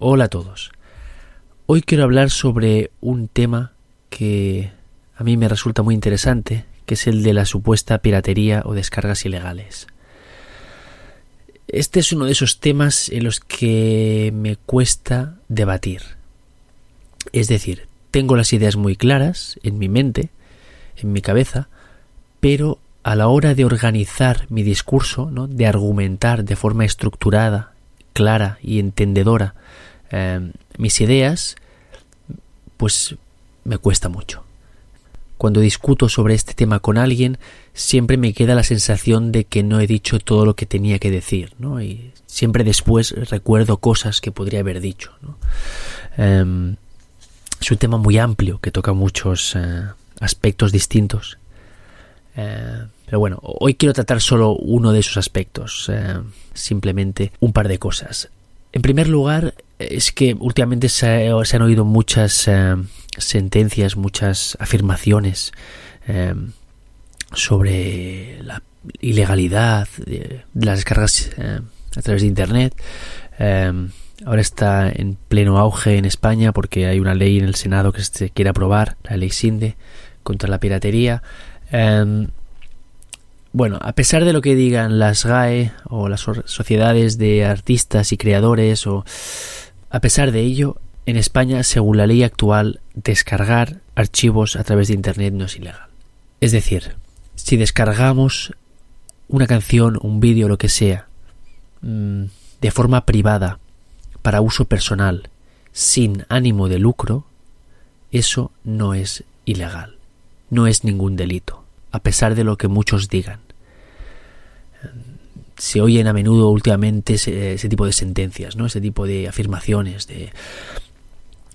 Hola a todos. Hoy quiero hablar sobre un tema que a mí me resulta muy interesante, que es el de la supuesta piratería o descargas ilegales. Este es uno de esos temas en los que me cuesta debatir. Es decir, tengo las ideas muy claras en mi mente, en mi cabeza, pero a la hora de organizar mi discurso, de argumentar de forma estructurada, clara y entendedora eh, mis ideas, pues me cuesta mucho. Cuando discuto sobre este tema con alguien, siempre me queda la sensación de que no he dicho todo lo que tenía que decir, ¿no? Y siempre después recuerdo cosas que podría haber dicho, ¿no? Em, es un tema muy amplio que toca muchos eh, aspectos distintos. Eh, pero bueno, hoy quiero tratar solo uno de esos aspectos, eh, simplemente un par de cosas. En primer lugar, es que últimamente se, han oído muchas eh, sentencias, muchas afirmaciones sobre la ilegalidad de, las descargas a través de Internet. ahora está en pleno auge en España porque hay una ley en el Senado que se quiere aprobar, la ley SINDE, contra la piratería. Bueno, a pesar de lo que digan las GAE o las sociedades de artistas y creadores, o a pesar de ello, en España, según la ley actual, descargar archivos a través de Internet no es ilegal. Es decir, si descargamos una canción, un vídeo, lo que sea, mm, de forma privada, para uso personal, sin ánimo de lucro, eso no es ilegal no es ningún delito, a pesar de lo que muchos digan. Se oyen a menudo últimamente ese, tipo de sentencias, ¿no? Ese tipo de afirmaciones de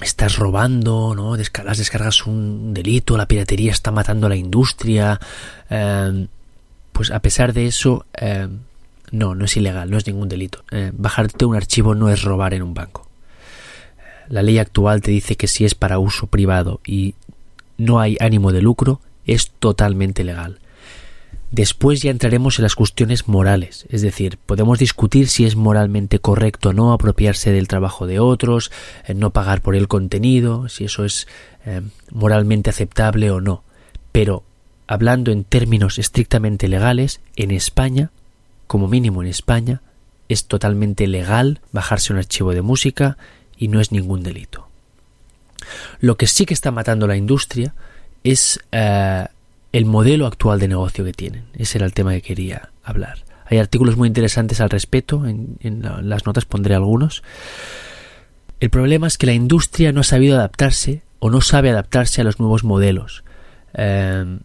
estás robando, ¿no? Las descargas un delito, la piratería está matando a la industria. Em, pues a pesar de eso, em, no, no es ilegal, no es ningún delito. Eh, bajarte un archivo no es robar en un banco. La ley actual te dice que si es para uso privado y no hay ánimo de lucro, es totalmente legal. Después ya entraremos en las cuestiones morales, es decir, podemos discutir si es moralmente correcto o no apropiarse del trabajo de otros, eh, no pagar por el contenido, si eso es eh, moralmente aceptable o no. Pero, hablando en términos estrictamente legales, en España, como mínimo en España, es totalmente legal bajarse un archivo de música y no es ningún delito. Lo que sí que está matando la industria es eh, el modelo actual de negocio que tienen. Ese era el tema que quería hablar. Hay artículos muy interesantes al respecto, en, las notas pondré algunos. El problema es que la industria no ha sabido adaptarse o no sabe adaptarse a los nuevos modelos. Eh,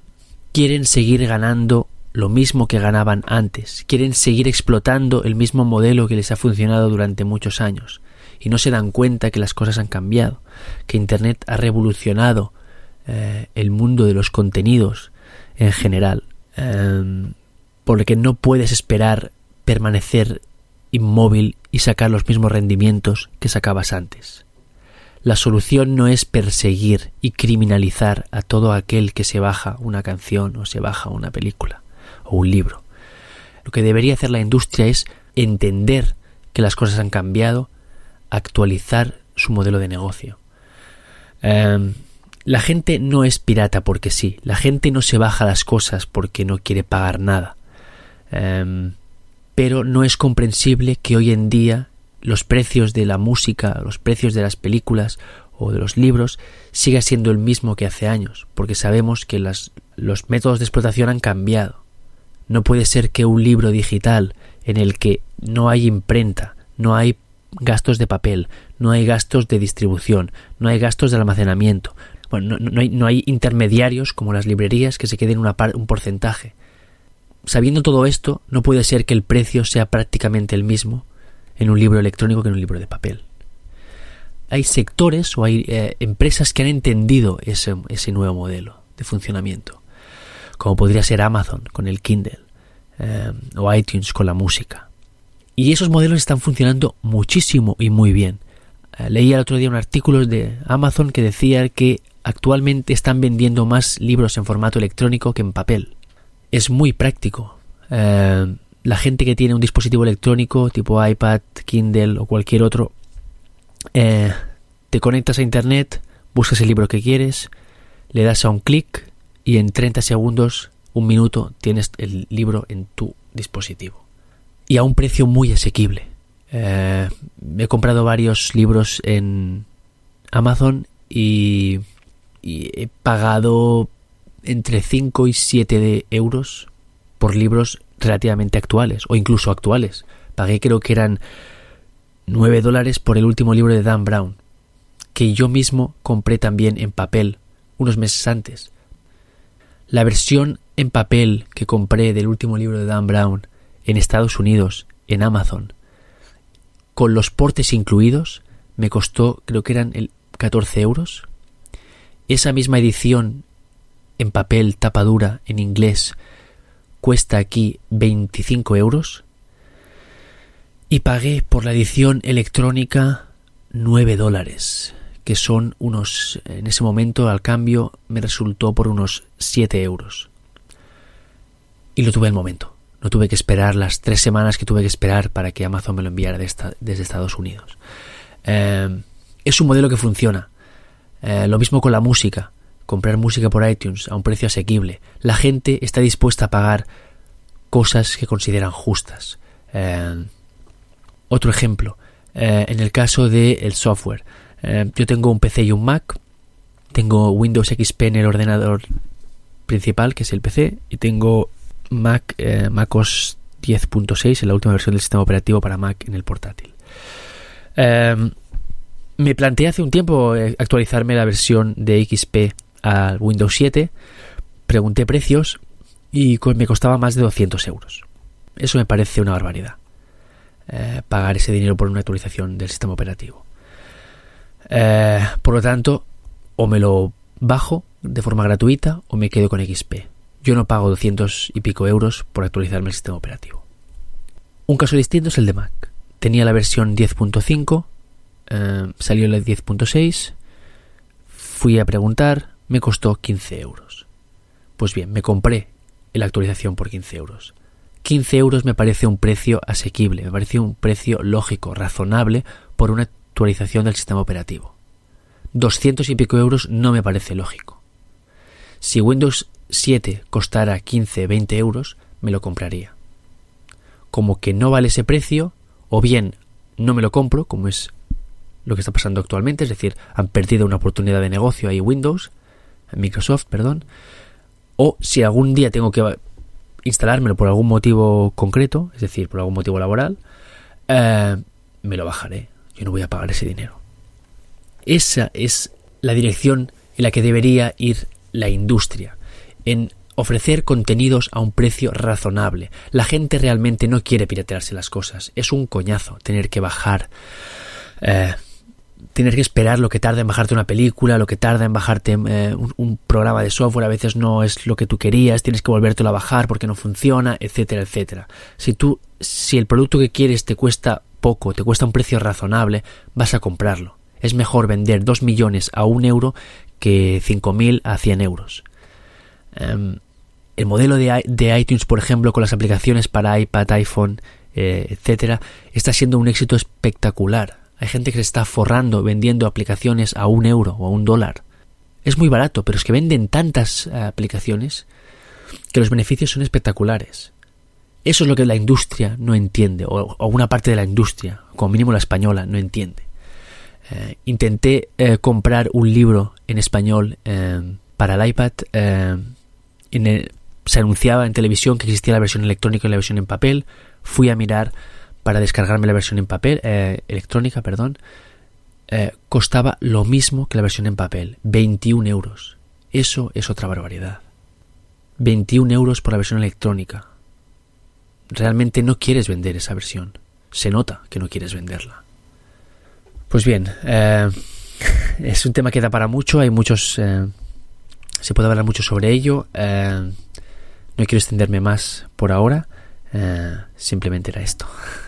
quieren seguir ganando lo mismo que ganaban antes, quieren seguir explotando el mismo modelo que les ha funcionado durante muchos años y no se dan cuenta que las cosas han cambiado, que Internet ha revolucionado eh, el mundo de los contenidos en general, eh, por lo que no puedes esperar permanecer inmóvil y sacar los mismos rendimientos que sacabas antes. La solución no es perseguir y criminalizar a todo aquel que se baja una canción o se baja una película o un libro. Lo que debería hacer la industria es entender que las cosas han cambiado actualizar su modelo de negocio. Em, la gente no es pirata porque sí, la gente no se baja las cosas porque no quiere pagar nada. Em, pero no es comprensible que hoy en día los precios de la música, los precios de las películas o de los libros siga siendo el mismo que hace años, porque sabemos que los métodos de explotación han cambiado. No puede ser que un libro digital en el que no hay imprenta, no hay gastos de papel, no hay gastos de distribución, no hay gastos de almacenamiento, bueno, no, hay, no hay, intermediarios como las librerías que se queden un porcentaje. Sabiendo todo esto, no puede ser que el precio sea prácticamente el mismo en un libro electrónico que en un libro de papel. Hay sectores o hay eh, empresas que han entendido ese, ese, nuevo modelo de funcionamiento, como podría ser Amazon con el Kindle eh, o iTunes con la música y esos modelos están funcionando muchísimo y muy bien. Eh, leí el otro día un artículo de Amazon que decía que actualmente están vendiendo más libros en formato electrónico que en papel. Es muy práctico. Eh, la gente que tiene un dispositivo electrónico tipo iPad, Kindle o cualquier otro Eh, te conectas a internet, buscas el libro que quieres, le das a un clic y en 30 segundos, un minuto, tienes el libro en tu dispositivo. Y a un precio muy asequible. Eh, he comprado varios libros en Amazon y, y he pagado entre 5 y 7 de euros por libros relativamente actuales o incluso actuales. Pagué creo que eran 9 dólares por el último libro de Dan Brown, que yo mismo compré también en papel unos meses antes. La versión en papel que compré del último libro de Dan Brown en Estados Unidos, en Amazon, con los portes incluidos, me costó, creo que eran el 14 euros. Esa misma edición en papel tapadura en inglés cuesta aquí 25 euros y pagué por la edición electrónica 9 dólares, que son unos, en ese momento al cambio me resultó por unos 7 euros. Y lo tuve el momento. No tuve que esperar las tres semanas que tuve que esperar para que Amazon me lo enviara desde Estados Unidos. Eh, es un modelo que funciona. Eh, lo mismo con la música comprar música por iTunes a un precio asequible. La gente está dispuesta a pagar cosas que consideran justas. Eh, otro ejemplo, eh, en el caso del software, eh, yo tengo un PC y un Mac, tengo Windows XP en el ordenador principal, que es el PC, y tengo Mac MacOS 10.6 en la última versión del sistema operativo para Mac en el portátil. Me planteé hace un tiempo actualizarme la versión de XP al Windows 7, pregunté precios y me costaba más de 200 euros. Eso me parece una barbaridad. Eh, pagar ese dinero por una actualización del sistema operativo. Eh, por lo tanto, o me lo bajo de forma gratuita o me quedo con XP. Yo no pago 200 y pico euros por actualizarme el sistema operativo. Un caso distinto es el de Mac. Tenía la versión 10.5, eh, salió la 10.6, fui a preguntar, me costó 15 euros. Pues bien, me compré la actualización por 15 euros. 15 euros me parece un precio asequible, me parece un precio lógico, razonable por una actualización del sistema operativo. 200 y pico euros no me parece lógico. Si Windows 7 costara 15, 20 euros, me lo compraría. Como que no vale ese precio, o bien no me lo compro, como es lo que está pasando actualmente, es decir, han perdido una oportunidad de negocio ahí Windows, Microsoft, perdón, o si algún día tengo que instalármelo por algún motivo concreto, es decir, por algún motivo laboral, eh, me lo bajaré. Yo no voy a pagar ese dinero. Esa es la dirección en la que debería ir la industria, en ofrecer contenidos a un precio razonable. La gente realmente no quiere piratearse las cosas. Es un coñazo tener que bajar eh, tienes que esperar lo que tarda en bajarte una película, lo que tarda en bajarte eh, un, programa de software, a veces no es lo que tú querías, tienes que volvértelo a bajar porque no funciona, etcétera, etcétera. Si tú, si el producto que quieres te cuesta poco, te cuesta un precio razonable, vas a comprarlo. Es mejor vender 2 millones a un euro que 5.000 a 100 euros. Em, el modelo de, iTunes, por ejemplo, con las aplicaciones para iPad, iPhone, eh, etcétera, está siendo un éxito espectacular hay gente que se está forrando vendiendo aplicaciones a un euro o a un dólar. Es muy barato, pero es que venden tantas eh, aplicaciones que los beneficios son espectaculares. Eso es lo que la industria no entiende, o, una parte de la industria, como mínimo la española, no entiende. Eh, intenté eh, comprar un libro en español para el iPad. se anunciaba en televisión que existía la versión electrónica y la versión en papel. Fui a mirar para descargarme la versión en papel, eh, electrónica, perdón, eh, costaba lo mismo que la versión en papel, 21 euros. Eso es otra barbaridad. 21 euros por la versión electrónica. Realmente no quieres vender esa versión. Se nota que no quieres venderla. Pues bien, eh, es un tema que da para mucho, hay muchos... se puede hablar mucho sobre ello. no quiero extenderme más por ahora. simplemente era esto.